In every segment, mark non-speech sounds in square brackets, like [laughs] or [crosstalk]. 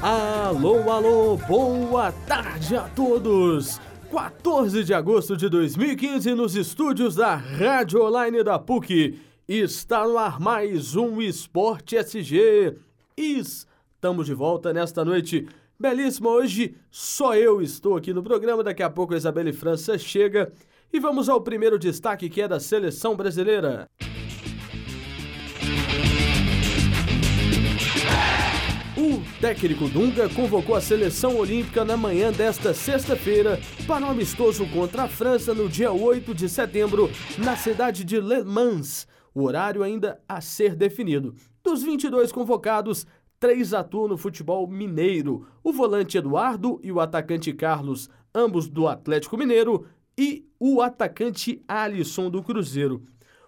Alô, alô, boa tarde a todos! 14 de agosto de 2015, nos estúdios da Rádio Online da PUC, está no ar mais um Esporte SG. Estamos de volta nesta noite belíssima. Hoje só eu estou aqui no programa, daqui a pouco a Isabelle França chega. E vamos ao primeiro destaque que é da seleção brasileira. O técnico Dunga convocou a seleção olímpica na manhã desta sexta-feira para um amistoso contra a França no dia 8 de setembro, na cidade de Le Mans. O horário ainda a ser definido. Dos 22 convocados, três atuam no futebol mineiro: o volante Eduardo e o atacante Carlos, ambos do Atlético Mineiro, e o atacante Alisson do Cruzeiro.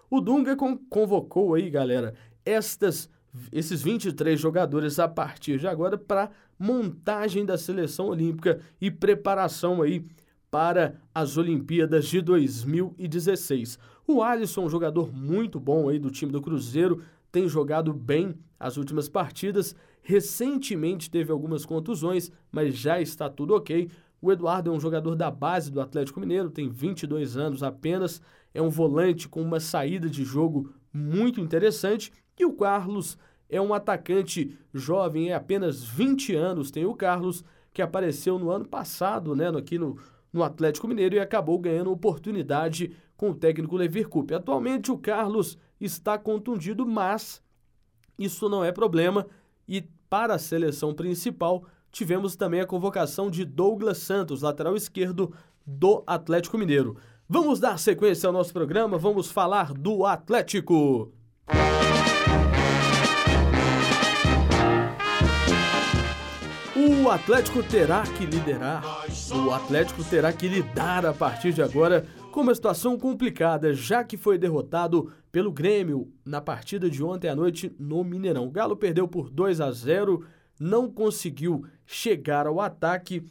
O Dunga convocou aí, galera, estas esses 23 jogadores a partir de agora para montagem da seleção olímpica e preparação aí para as Olimpíadas de 2016. O Alisson, um jogador muito bom aí do time do Cruzeiro, tem jogado bem as últimas partidas. Recentemente teve algumas contusões, mas já está tudo ok. O Eduardo é um jogador da base do Atlético Mineiro, tem 22 anos apenas, é um volante com uma saída de jogo muito interessante e o Carlos é um atacante jovem, é apenas 20 anos, tem o Carlos, que apareceu no ano passado, né, aqui no, no Atlético Mineiro e acabou ganhando oportunidade com o técnico Levir Coupe. Atualmente o Carlos está contundido, mas isso não é problema e para a seleção principal tivemos também a convocação de Douglas Santos, lateral esquerdo do Atlético Mineiro. Vamos dar sequência ao nosso programa, vamos falar do Atlético. O Atlético terá que liderar, o Atlético terá que lidar a partir de agora com uma situação complicada, já que foi derrotado pelo Grêmio na partida de ontem à noite no Mineirão. O Galo perdeu por 2 a 0, não conseguiu chegar ao ataque.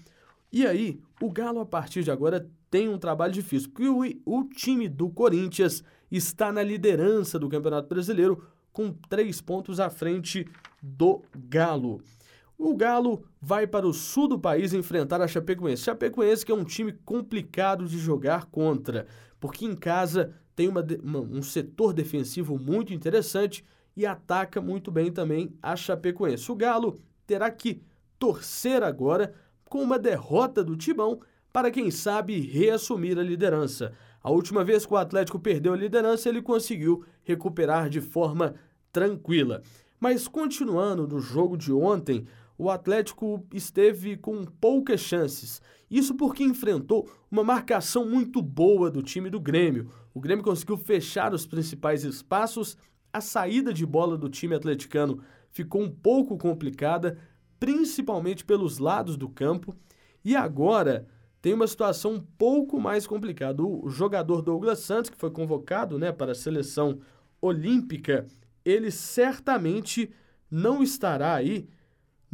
E aí, o Galo a partir de agora tem um trabalho difícil, porque o, o time do Corinthians está na liderança do Campeonato Brasileiro com três pontos à frente do Galo. O Galo vai para o sul do país enfrentar a Chapecoense. Chapecoense que é um time complicado de jogar contra, porque em casa tem uma, uma, um setor defensivo muito interessante e ataca muito bem também a Chapecoense. O Galo terá que torcer agora com uma derrota do Tibão para quem sabe reassumir a liderança. A última vez que o Atlético perdeu a liderança, ele conseguiu recuperar de forma tranquila. Mas continuando no jogo de ontem, o Atlético esteve com poucas chances. Isso porque enfrentou uma marcação muito boa do time do Grêmio. O Grêmio conseguiu fechar os principais espaços, a saída de bola do time atleticano ficou um pouco complicada, principalmente pelos lados do campo. E agora tem uma situação um pouco mais complicada. O jogador Douglas Santos, que foi convocado né, para a seleção olímpica, ele certamente não estará aí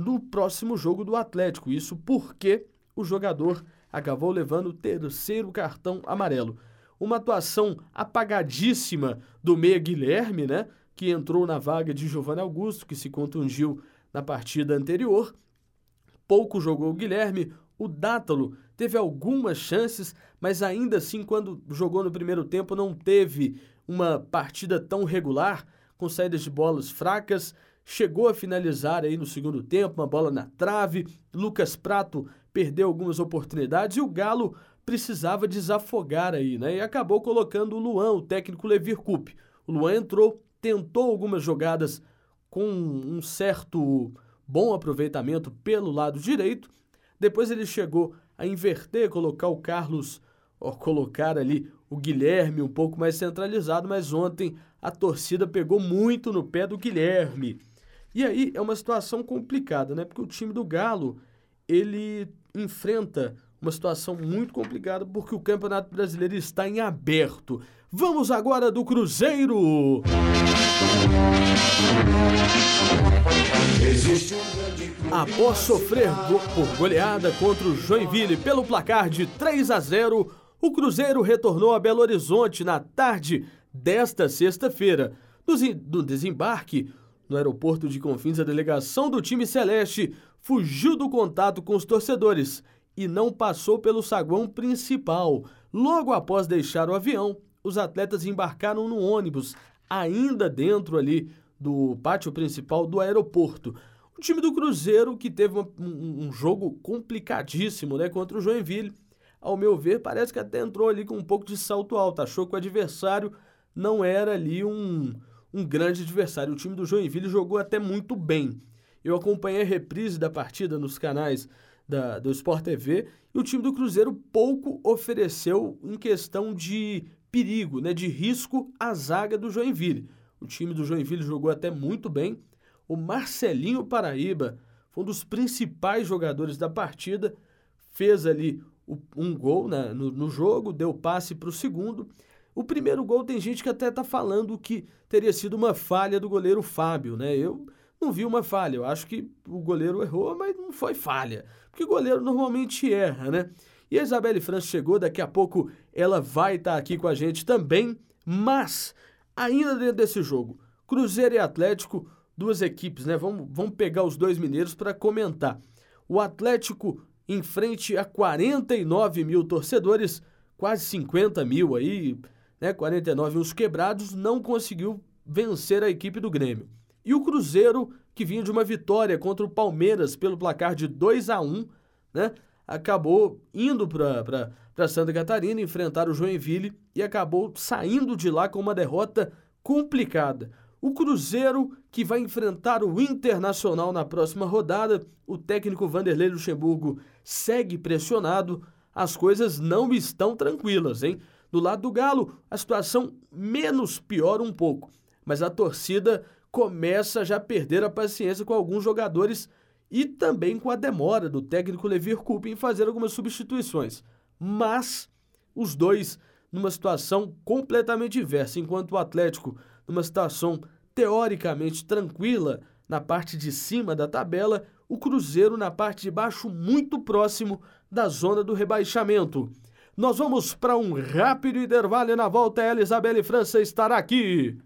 no próximo jogo do Atlético. Isso porque o jogador acabou levando o terceiro cartão amarelo. Uma atuação apagadíssima do meia Guilherme, né? Que entrou na vaga de Giovanni Augusto, que se contundiu na partida anterior. Pouco jogou o Guilherme. O Dátalo teve algumas chances, mas ainda assim, quando jogou no primeiro tempo, não teve uma partida tão regular, com saídas de bolas fracas chegou a finalizar aí no segundo tempo, uma bola na trave. Lucas Prato perdeu algumas oportunidades e o Galo precisava desafogar aí, né? E acabou colocando o Luan, o técnico Levir Coupe. O Luan entrou, tentou algumas jogadas com um certo bom aproveitamento pelo lado direito. Depois ele chegou a inverter, colocar o Carlos, colocar ali o Guilherme um pouco mais centralizado, mas ontem a torcida pegou muito no pé do Guilherme. E aí é uma situação complicada, né? Porque o time do Galo, ele enfrenta uma situação muito complicada porque o Campeonato Brasileiro está em aberto. Vamos agora do Cruzeiro. Após sofrer go por goleada contra o Joinville pelo placar de 3 a 0, o Cruzeiro retornou a Belo Horizonte na tarde desta sexta-feira. No desembarque, no aeroporto de Confins, a delegação do time celeste fugiu do contato com os torcedores e não passou pelo saguão principal. Logo após deixar o avião, os atletas embarcaram no ônibus, ainda dentro ali do pátio principal do aeroporto. O time do Cruzeiro, que teve uma, um, um, jogo complicadíssimo né, contra o Joinville, ao meu ver, parece que até entrou ali com um pouco de salto alto. Achou que o adversário não era ali um, um grande adversário. O time do Joinville jogou até muito bem. Eu acompanhei a reprise da partida nos canais da, do Sport TV e o time do Cruzeiro pouco ofereceu em questão de perigo, né, de risco à zaga do Joinville. O time do Joinville jogou até muito bem. O Marcelinho Paraíba foi um dos principais jogadores da partida, fez ali um gol né, no, no jogo, deu passe para o segundo o primeiro gol tem gente que até está falando que teria sido uma falha do goleiro Fábio, né? Eu não vi uma falha. Eu acho que o goleiro errou, mas não foi falha. Porque o goleiro normalmente erra, né? E a Isabelle França chegou, daqui a pouco ela vai estar tá aqui com a gente também. Mas, ainda dentro desse jogo, Cruzeiro e Atlético, duas equipes, né? Vamos, vamos pegar os dois mineiros para comentar. O Atlético em frente a 49 mil torcedores, quase 50 mil aí né, 49 uns quebrados, não conseguiu vencer a equipe do Grêmio. E o Cruzeiro, que vinha de uma vitória contra o Palmeiras pelo placar de 2 a 1 né, acabou indo para Santa Catarina enfrentar o Joinville e acabou saindo de lá com uma derrota complicada. O Cruzeiro, que vai enfrentar o Internacional na próxima rodada, o técnico Vanderlei Luxemburgo segue pressionado, as coisas não estão tranquilas, hein? Do lado do Galo, a situação menos piora um pouco, mas a torcida começa já a perder a paciência com alguns jogadores e também com a demora do técnico Levir Coupe em fazer algumas substituições. Mas os dois numa situação completamente inversa, enquanto o Atlético numa situação teoricamente tranquila na parte de cima da tabela, o Cruzeiro na parte de baixo muito próximo da zona do rebaixamento. Nós vamos para um rápido intervalo e na volta a Elizabeth França estará aqui.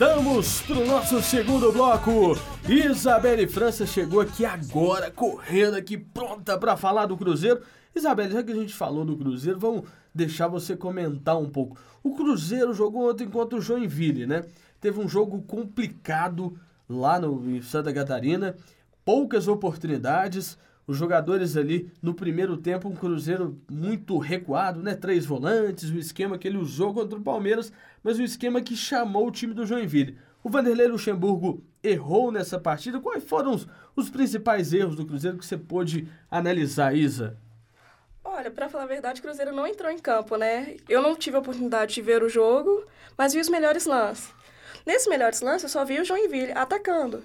Voltamos para o nosso segundo bloco. Isabelle França chegou aqui agora, correndo aqui, pronta para falar do Cruzeiro. Isabelle, já que a gente falou do Cruzeiro, vamos deixar você comentar um pouco. O Cruzeiro jogou ontem contra o Joinville, né? Teve um jogo complicado lá no, em Santa Catarina, poucas oportunidades. Os jogadores ali no primeiro tempo, um Cruzeiro muito recuado, né? Três volantes, o esquema que ele usou contra o Palmeiras mas o esquema que chamou o time do Joinville. O Vanderlei Luxemburgo errou nessa partida. Quais foram os, os principais erros do Cruzeiro que você pôde analisar, Isa? Olha, para falar a verdade, o Cruzeiro não entrou em campo, né? Eu não tive a oportunidade de ver o jogo, mas vi os melhores lances. Nesses melhores lances, eu só vi o Joinville atacando.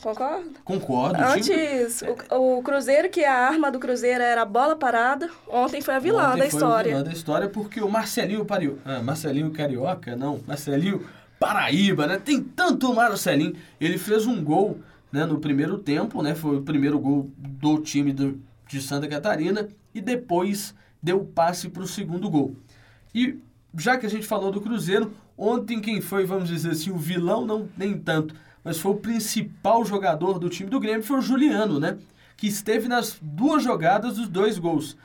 Concorda? Concordo. Antes, o, o, Cruzeiro, que a arma do Cruzeiro era a bola parada, ontem foi a vilã ontem da história. Foi a vilã da história porque o Marcelinho Pario... Ah, Marcelinho Carioca, não, Marcelinho Paraíba, né? Tem tanto Marcelinho. Ele fez um gol né, no primeiro tempo, né? Foi o primeiro gol do time do, de Santa Catarina e depois deu o passe para o segundo gol. E já que a gente falou do Cruzeiro, ontem quem foi, vamos dizer assim, o vilão, não nem tanto mas foi o principal jogador do time do Grêmio, foi o Juliano, né? Que esteve nas duas jogadas dos dois gols.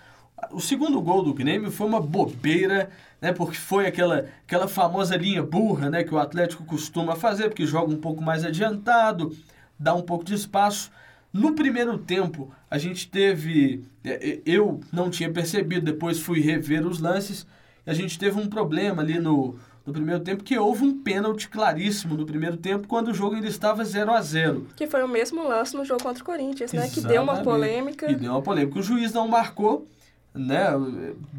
O segundo gol do Grêmio foi uma bobeira, né? Porque foi aquela, aquela famosa linha burra, né? Que o Atlético costuma fazer, porque joga um pouco mais adiantado, dá um pouco de espaço. No primeiro tempo, a gente teve. É, é, eu não tinha percebido, depois fui rever os lances. A gente teve um problema ali no, no primeiro tempo, que houve um pênalti claríssimo no primeiro tempo, quando o jogo ainda estava 0 a 0 Que foi o mesmo lance no jogo contra o Corinthians, Exatamente. né? Que deu uma polêmica. E deu uma polêmica. O juiz não marcou, né?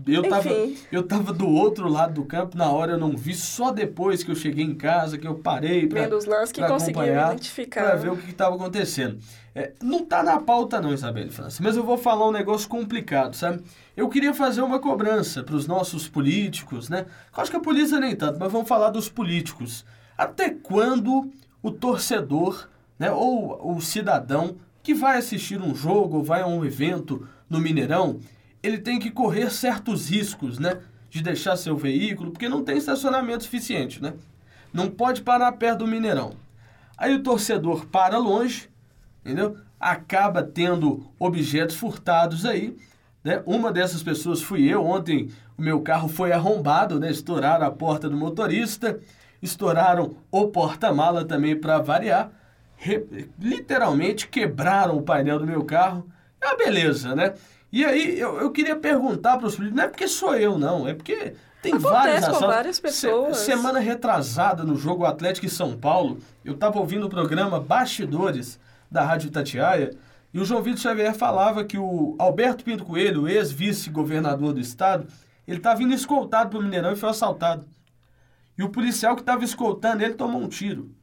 Eu tava, eu tava do outro lado do campo, na hora eu não vi, só depois que eu cheguei em casa, que eu parei para Vendo os lances que conseguiu identificar. Para ver o que estava acontecendo. É, não tá na pauta não, Isabelle França, mas eu vou falar um negócio complicado, sabe? Eu queria fazer uma cobrança para os nossos políticos, né? Eu acho que a polícia nem tanto, mas vamos falar dos políticos. Até quando o torcedor, né, ou o cidadão que vai assistir um jogo ou vai a um evento no Mineirão, ele tem que correr certos riscos, né? De deixar seu veículo, porque não tem estacionamento suficiente, né? Não pode parar perto do Mineirão. Aí o torcedor para longe, entendeu? Acaba tendo objetos furtados aí, né? Uma dessas pessoas fui eu. Ontem o meu carro foi arrombado, né? Estouraram a porta do motorista, estouraram o porta-mala também para variar. Re... literalmente quebraram o painel do meu carro. É uma beleza, né? E aí eu, eu queria perguntar para os políticos, não é porque sou eu, não, é porque tem Acontece várias com várias pessoas. Se, semana retrasada no jogo Atlético em São Paulo, eu estava ouvindo o programa Bastidores da Rádio Itatiaia e o João Vitor Xavier falava que o Alberto Pinto Coelho, ex-vice-governador do estado, ele estava vindo escoltado para o Mineirão e foi assaltado. E o policial que estava escoltando ele tomou um tiro.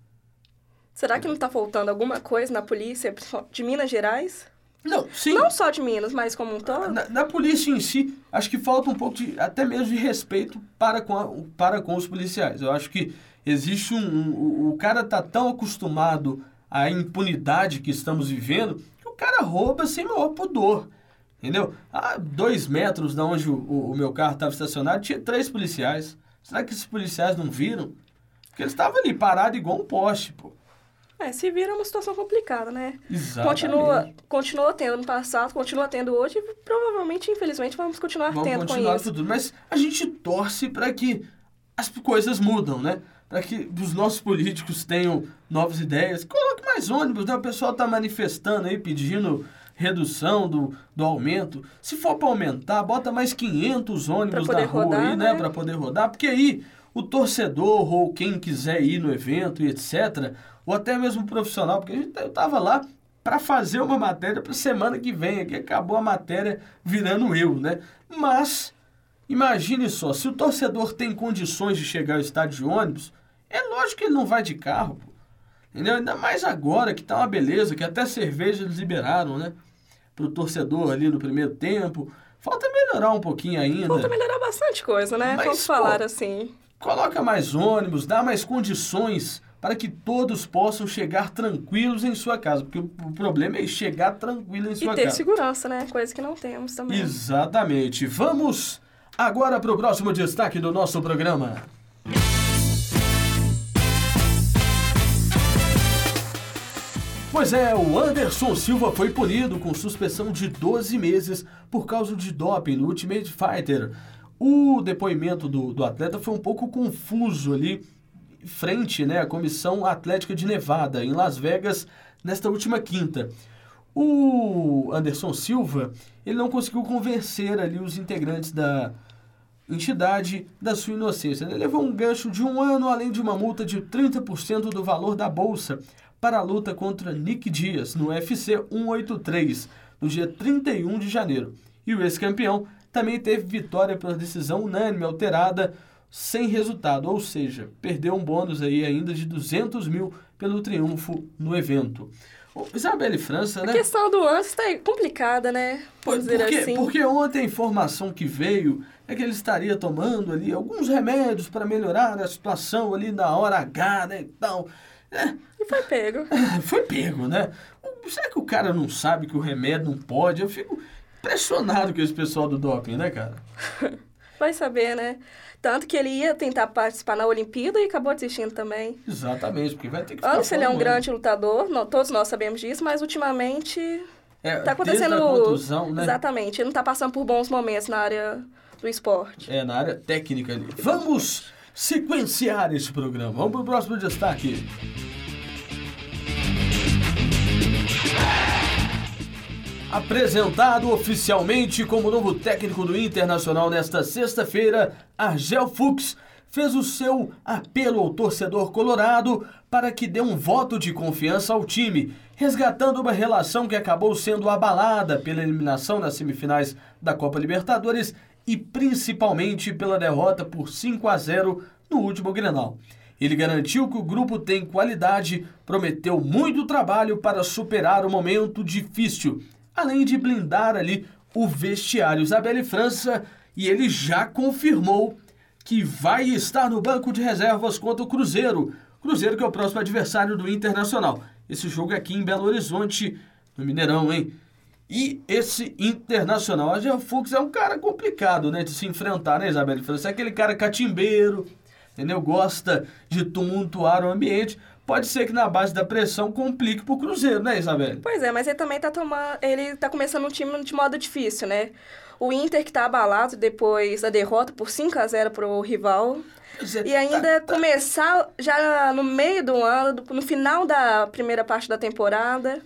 Será que não está faltando alguma coisa na polícia de Minas Gerais? Não, sim. Não só de Minas, mas como um todo? Na, na, polícia em si, acho que falta um pouco de, até mesmo de respeito para com, a, para com os policiais. Eu acho que existe um, um. O cara tá tão acostumado à impunidade que estamos vivendo que o cara rouba sem maior pudor. Entendeu? A dois metros de onde o, o, o meu carro estava estacionado, tinha três policiais. Será que esses policiais não viram? Porque eles estavam ali parados igual um poste, pô. É, se vira uma situação complicada, né? Exatamente. Continua, continua tendo no passado, continua tendo hoje e provavelmente, infelizmente, vamos continuar vamos tendo continuar com isso. Futuro. Mas a gente torce para que as coisas mudam, né? Para que os nossos políticos tenham novas ideias. Coloque mais ônibus, né? O pessoal está manifestando aí, pedindo redução do, do aumento. Se for para aumentar, bota mais 500 ônibus na rua rodar, aí, né? né? Para poder rodar. Porque aí o torcedor ou quem quiser ir no evento e etc ou até mesmo profissional, porque eu estava lá para fazer uma matéria para semana que vem, aqui acabou a matéria virando eu, né? Mas imagine só, se o torcedor tem condições de chegar ao estádio de ônibus, é lógico que ele não vai de carro, pô. Entendeu? Ainda mais agora que tá uma beleza, que até cerveja eles liberaram, né? Pro torcedor ali no primeiro tempo. Falta melhorar um pouquinho ainda. Falta melhorar bastante coisa, né? Mas, Vamos falar pô, assim. Coloca mais ônibus, dá mais condições para que todos possam chegar tranquilos em sua casa, porque o problema é chegar tranquilo em sua casa. E ter casa. segurança, né? Coisa que não temos também. Exatamente. Vamos agora para o próximo destaque do nosso programa. Pois é, o Anderson Silva foi punido com suspensão de 12 meses por causa de doping no Ultimate Fighter. O depoimento do, do atleta foi um pouco confuso ali frente né, à Comissão Atlética de Nevada, em Las Vegas, nesta última quinta. O Anderson Silva, ele não conseguiu convencer ali os integrantes da entidade da sua inocência. Ele levou um gancho de um ano, além de uma multa de 30% do valor da bolsa para a luta contra Nick Dias no UFC 183, no dia 31 de janeiro. E o ex-campeão também teve vitória por decisão unânime alterada sem resultado, ou seja, perdeu um bônus aí ainda de 200 mil pelo triunfo no evento. Isabelle França, né? A questão do lance está complicada, né? Dizer porque, assim. porque ontem a informação que veio é que ele estaria tomando ali alguns remédios para melhorar a situação ali na hora H, né? Então, é, e foi pego. [laughs] foi pego, né? Será que o cara não sabe que o remédio não pode? Eu fico impressionado com esse pessoal do doping, né, cara? [laughs] Vai saber, né? Tanto que ele ia tentar participar na Olimpíada e acabou desistindo também. Exatamente, porque vai ter que Antes ele é um grande lutador, não, todos nós sabemos disso, mas ultimamente é, tá acontecendo. Contusão, né? Exatamente, ele não está passando por bons momentos na área do esporte. É, na área técnica ali. Vamos sequenciar esse programa. Vamos para o próximo destaque. Apresentado oficialmente como novo técnico do Internacional nesta sexta-feira, Argel Fuchs fez o seu apelo ao torcedor colorado para que dê um voto de confiança ao time, resgatando uma relação que acabou sendo abalada pela eliminação nas semifinais da Copa Libertadores e principalmente pela derrota por 5 a 0 no último Grenal. Ele garantiu que o grupo tem qualidade, prometeu muito trabalho para superar o momento difícil, além de blindar ali o vestiário Isabelle França, e ele já confirmou que vai estar no banco de reservas contra o Cruzeiro. Cruzeiro que é o próximo adversário do Internacional. Esse jogo é aqui em Belo Horizonte, no Mineirão, hein? E esse Internacional, a Jean Fux é um cara complicado, né, de se enfrentar, né, Isabel? Você é aquele cara catimbeiro, entendeu? Gosta de tumultuar o ambiente. Pode ser que na base da pressão complique pro Cruzeiro, né, Isabel? Pois é, mas ele também tá tomando, ele tá começando um time de modo difícil, né? O Inter que tá abalado depois da derrota por 5 a 0 pro rival. É, e ainda tá, tá. começar já no meio do ano, no final da primeira parte da temporada.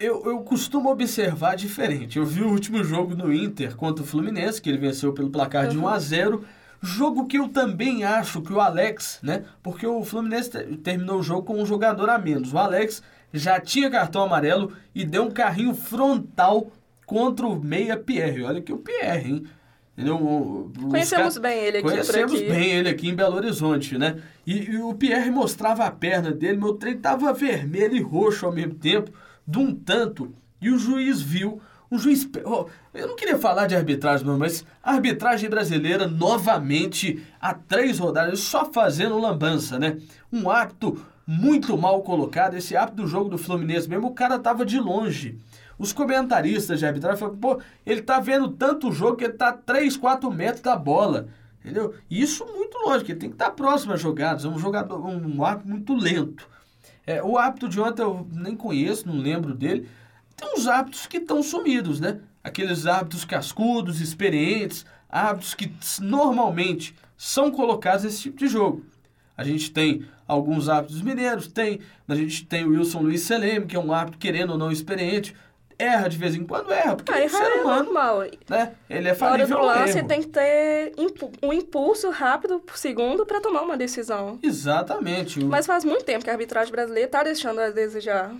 Eu, eu costumo observar diferente. Eu vi o último jogo no Inter contra o Fluminense, que ele venceu pelo placar uhum. de 1 a 0 Jogo que eu também acho que o Alex, né? Porque o Fluminense terminou o jogo com um jogador a menos. O Alex já tinha cartão amarelo e deu um carrinho frontal contra o meia Pierre. Olha que o Pierre, hein? Entendeu? Conhecemos bem ele aqui Conhecemos bem ele aqui em Belo Horizonte, né? E, e o Pierre mostrava a perna dele, meu trem tava vermelho e roxo ao mesmo tempo de um tanto, e o juiz viu. O juiz. Eu não queria falar de arbitragem, não, mas arbitragem brasileira, novamente, há três rodadas, só fazendo lambança, né? Um árbitro muito mal colocado. Esse árbitro do jogo do Fluminense mesmo, o cara tava de longe. Os comentaristas de arbitragem falaram, pô, ele tá vendo tanto jogo que ele tá 3, 4 metros da bola. Entendeu? Isso muito lógico, ele tem que estar tá próximo às jogadas. É um jogador, um árbitro muito lento. É, o hábito de ontem eu nem conheço, não lembro dele. Tem uns hábitos que estão sumidos, né? Aqueles hábitos cascudos, experientes, hábitos que normalmente são colocados nesse tipo de jogo. A gente tem alguns hábitos mineiros, tem, a gente tem o Wilson Luiz Seleme, que é um hábito querendo ou não experiente, erra de vez em quando, erra, porque ah, é ser humano, é normal. Né? Ele é falível hora do lance tem que ter um impulso rápido por segundo para tomar uma decisão. Exatamente. Mas faz muito tempo que a arbitragem brasileira está deixando a desejar.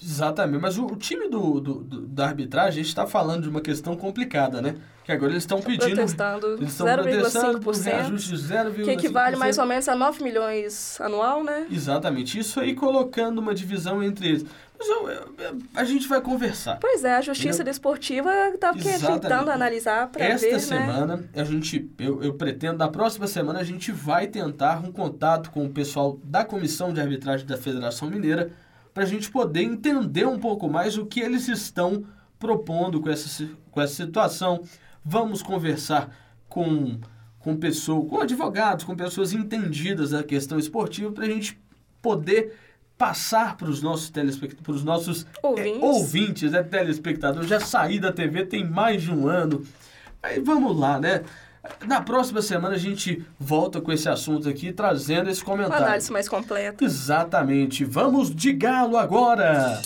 Exatamente, mas o, o time do, do, do, da arbitragem, a gente está falando de uma questão complicada, né? Que agora eles estão pedindo. Protestando 0,5%. Que equivale mais ou menos a 9 milhões anual, né? Exatamente. Isso aí colocando uma divisão entre eles. Mas eu, eu, a gente vai conversar. Pois é, a Justiça Desportiva está tentando analisar para ver, Esta né? semana, a gente, eu, eu pretendo, na próxima semana, a gente vai tentar um contato com o pessoal da Comissão de Arbitragem da Federação Mineira para a gente poder entender um pouco mais o que eles estão propondo com essa, com essa situação. Vamos conversar com, com pessoas, com advogados, com pessoas entendidas da questão esportiva para a gente poder passar para os nossos telespectadores, para os nossos ouvintes, é, ouvintes né, telespectadores. Já saí da TV tem mais de um ano. Aí vamos lá, né? Na próxima semana a gente volta com esse assunto aqui, trazendo esse comentário. Uma análise mais completa. Exatamente. Vamos de galo agora!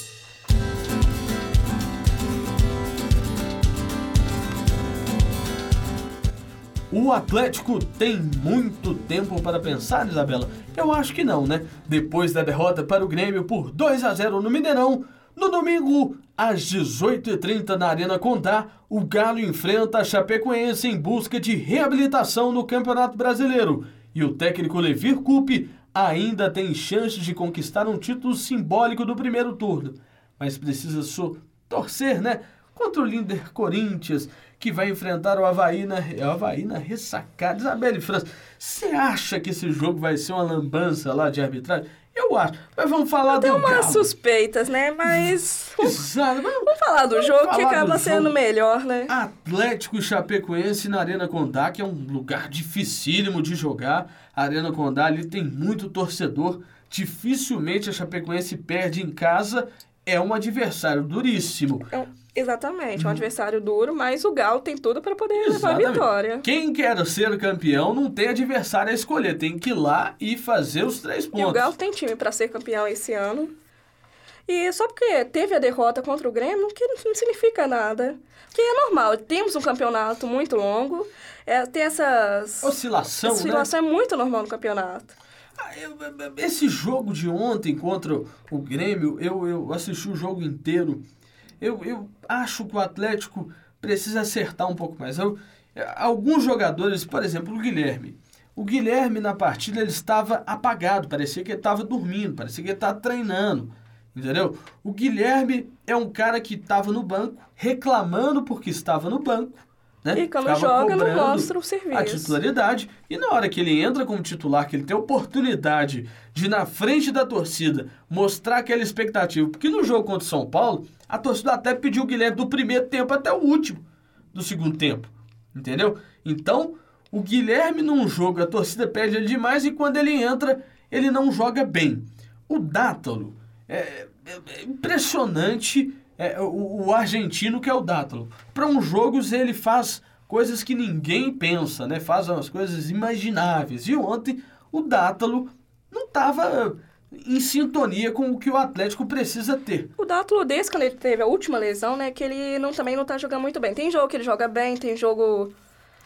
O Atlético tem muito tempo para pensar, Isabela? Eu acho que não, né? Depois da derrota para o Grêmio por 2 a 0 no Mineirão, no domingo, às 18h30 na Arena Condá, o Galo enfrenta a Chapecoense em busca de reabilitação no Campeonato Brasileiro. E o técnico Levir Coupe ainda tem chances de conquistar um título simbólico do primeiro turno. Mas precisa só torcer, né? Contra o líder Corinthians, que vai enfrentar o Havaí na, o Havaí na ressacada. Isabelle França, você acha que esse jogo vai ser uma lambança lá de arbitragem? Eu acho. Mas vamos falar Tem do umas Galo. suspeitas, né? Mas... [laughs] Exato. Vamos, vamos falar do vamos jogo falar que acaba sendo jogo. melhor, né? Atlético e Chapecoense na Arena Condá, que é um lugar dificílimo de jogar. A Arena Condá ali tem muito torcedor. Dificilmente a Chapecoense perde em casa. É um adversário duríssimo. É um Exatamente, um uhum. adversário duro, mas o Galo tem tudo para poder Exatamente. levar a vitória. Quem quer ser campeão não tem adversário a escolher, tem que ir lá e fazer os três pontos. E o Galo tem time para ser campeão esse ano. E só porque teve a derrota contra o Grêmio, que não significa nada. Que é normal, temos um campeonato muito longo, é, tem essas... Oscilação, Essa oscilação né? é muito normal no campeonato. Ah, esse jogo de ontem contra o Grêmio, eu, eu assisti o jogo inteiro. Eu, eu acho que o Atlético precisa acertar um pouco mais. Eu- alguns jogadores, por exemplo, o Guilherme. O Guilherme na partida ele estava apagado, parecia que ele estava dormindo, parecia que ele estava treinando. Entendeu? O Guilherme é um cara que estava no banco, reclamando porque estava no banco. Né? E quando Ficava joga, não mostra o serviço. A titularidade. E na hora que ele entra como titular, que ele tem a oportunidade de, na frente da torcida, mostrar aquela expectativa. Porque no jogo contra o São Paulo, a torcida até pediu o Guilherme do primeiro tempo até o último do segundo tempo. Entendeu? Então, o Guilherme num jogo, a torcida pede ele demais e quando ele entra, ele não joga bem. O Dátalo, é, é- é impressionante é, o, o argentino que é o Dátalo. Para uns jogos ele faz coisas que ninguém pensa, né? Faz umas coisas imagináveis. E ontem o Dátalo não estava em sintonia com o que o Atlético precisa ter. O Dátulo, desde quando ele teve a última lesão, né, que ele não, também não tá jogando muito bem. Tem jogo que ele joga bem, tem jogo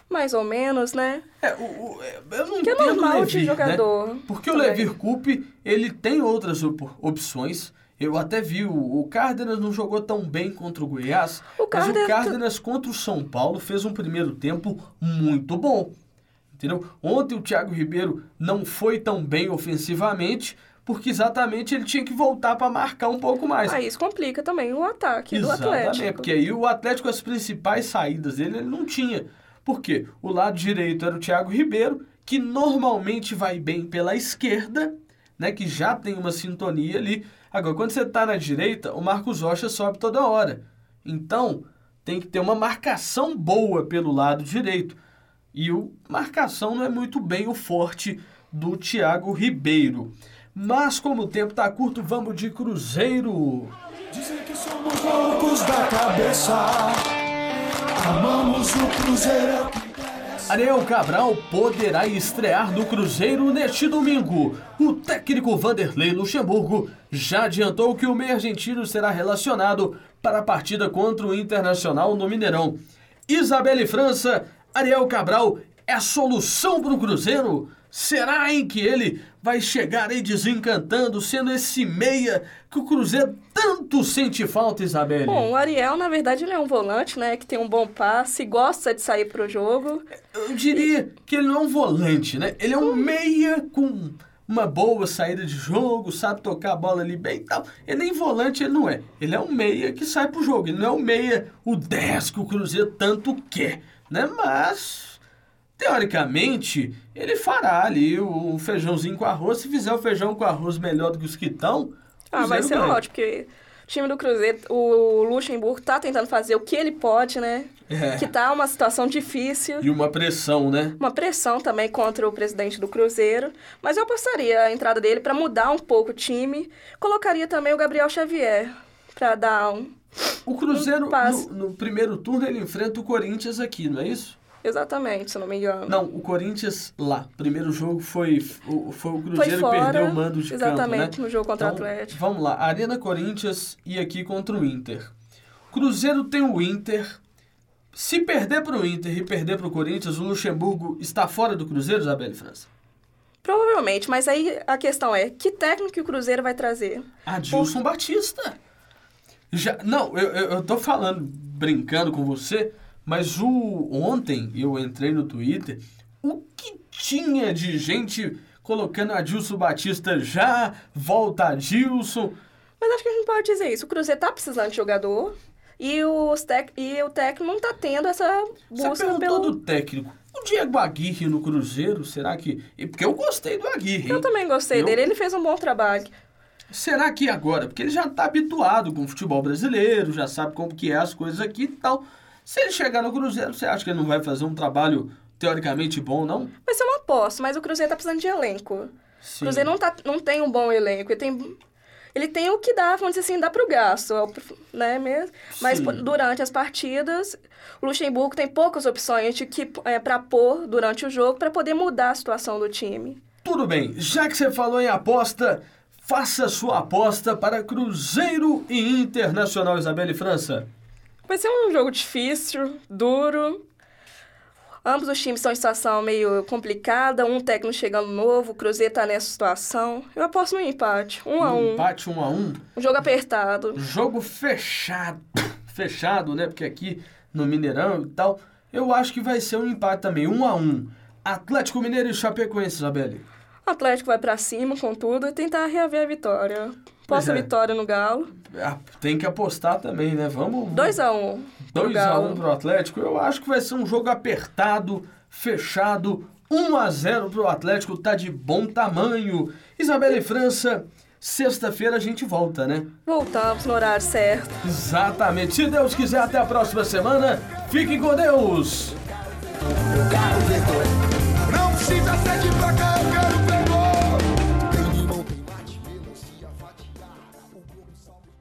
mais ou menos, né? É, o, o- é, eu não Que é normal o de Levir, jogador Né? Porque o também. Levir Coupe, ele tem outras op- opções. Eu até vi, o, o Cárdenas não jogou tão bem contra o Goiás, O mas o Cárdenas- Cárdenas contra o São Paulo fez um primeiro tempo muito bom. Entendeu? Ontem o Thiago Ribeiro não foi tão bem ofensivamente, porque exatamente ele tinha que voltar para marcar um pouco mais. Aí isso complica também o ataque do Exatamente, Atlético. porque aí o Atlético, as principais saídas dele, ele não tinha. Por quê? O lado direito era o Thiago Ribeiro, que normalmente vai bem pela esquerda, né? Que já tem uma sintonia ali. Agora, quando você tá na direita, o Marcos Rocha sobe toda hora. Então, tem que ter uma marcação boa pelo lado direito. E o marcação não é muito bem o forte do Thiago Ribeiro. Mas como o tempo tá curto, vamos de Cruzeiro. Dizem que somos loucos da cabeça. Amamos o Cruzeiro. Ariel Cabral poderá estrear no Cruzeiro neste domingo. O técnico Vanderlei Luxemburgo já adiantou que o meio argentino será relacionado para a partida contra o Internacional no Mineirão. Isabelle França, Ariel Cabral é solução para o Cruzeiro? Será em que ele vai chegar aí desencantando, sendo esse meia que o Cruzeiro tanto sente falta, Isabelle? Bom, o Ariel, na verdade, ele é um volante, né? Que tem um bom passe, gosta de sair pro jogo. Eu diria que ele não é um volante, né? Ele é um meia com uma boa saída de jogo, sabe tocar a bola ali bem e tal. Ele nem volante ele não é. Ele é um meia que sai pro jogo. Ele não é um meia, o 10 que o Cruzeiro tanto quer, né? Mas, teoricamente, ele fará ali o feijãozinho com arroz. Se fizer o feijão com arroz melhor do que os que estão, Ah, vai ser ganha. ótimo, porque o time do Cruzeiro, o Luxemburgo tá tentando fazer o que ele pode, né? É. Que tá uma situação difícil. E uma pressão, né? Uma pressão também contra o presidente do Cruzeiro. Mas eu apostaria a entrada dele para mudar um pouco o time. Colocaria também o Gabriel Xavier para dar um. O Cruzeiro, Um no, no primeiro turno, ele enfrenta o Corinthians aqui, não é isso? Exatamente, se não me engano. Não, o Corinthians lá. Primeiro jogo foi, o- foi o Foi Cruzeiro que fora, perdeu o mando de exatamente, campo, né? no jogo contra o Então, Atlético. Vamos lá, Arena Corinthians e aqui contra o Inter. Cruzeiro tem o Inter. Se perder para o Inter e perder para o Corinthians, o Luxemburgo está fora do Cruzeiro, Isabelle França? Provavelmente, mas aí a questão é, que técnico o Cruzeiro vai trazer? Adilson Batista. Já, não, eu, eu, eu tô falando, brincando com você, mas o ontem eu entrei no Twitter, o que tinha de gente colocando Adilson Batista já, volta Adilson. Mas acho que a gente pode dizer isso. O Cruzeiro tá precisando de jogador e, os tec... e o técnico não tá tendo essa Você busca perguntou pelo... do técnico. O Diego Aguirre no Cruzeiro, será que... Porque eu gostei do Aguirre, hein? Eu também gostei Eu- dele, ele fez um bom trabalho. Será que agora? Porque ele já está habituado com o futebol brasileiro, já sabe como que é as coisas aqui e tal. Se ele chegar no Cruzeiro, você acha que ele não vai fazer um trabalho teoricamente bom, não? Vai ser uma aposta, mas o Cruzeiro tá precisando de elenco. O Sim. Cruzeiro não, tá, não tem um bom elenco. Ele tem, ele tem o que dá, vamos dizer assim, dá pro gasto, é o- né, mesmo? Mas Sim. durante as partidas, o Luxemburgo tem poucas opções de que é, para pôr durante o jogo para poder mudar a situação do time. Tudo bem, já que você falou em aposta, Faça sua aposta para Cruzeiro e Internacional Isabelle França. Vai ser um jogo difícil, duro. Ambos os times estão em situação meio complicada, um técnico chegando novo, o Cruzeiro tá nessa situação. Eu aposto no empate, um a um. Empate um a um. Um jogo apertado. Jogo fechado. [laughs] Fechado, né? Porque aqui no Mineirão e tal, eu acho que vai ser um empate também, um a um. Atlético Mineiro e Chapecoense, Isabelle. O Atlético vai pra cima com tudo e tentar reaver a vitória. Pois Posta é. a vitória no Galo. Ah, tem que apostar também, né? Vamos. 2 a 1 um pro 2 a Galo. 1 pro Atlético. Eu acho que vai ser um jogo apertado, fechado. 1 a 0 pro Atlético, tá de bom tamanho. Isabelle França, sexta-feira a gente volta, né? Voltamos no horário certo. Exatamente. Se Deus quiser, até a próxima semana. Fiquem com Deus. Carro vetor.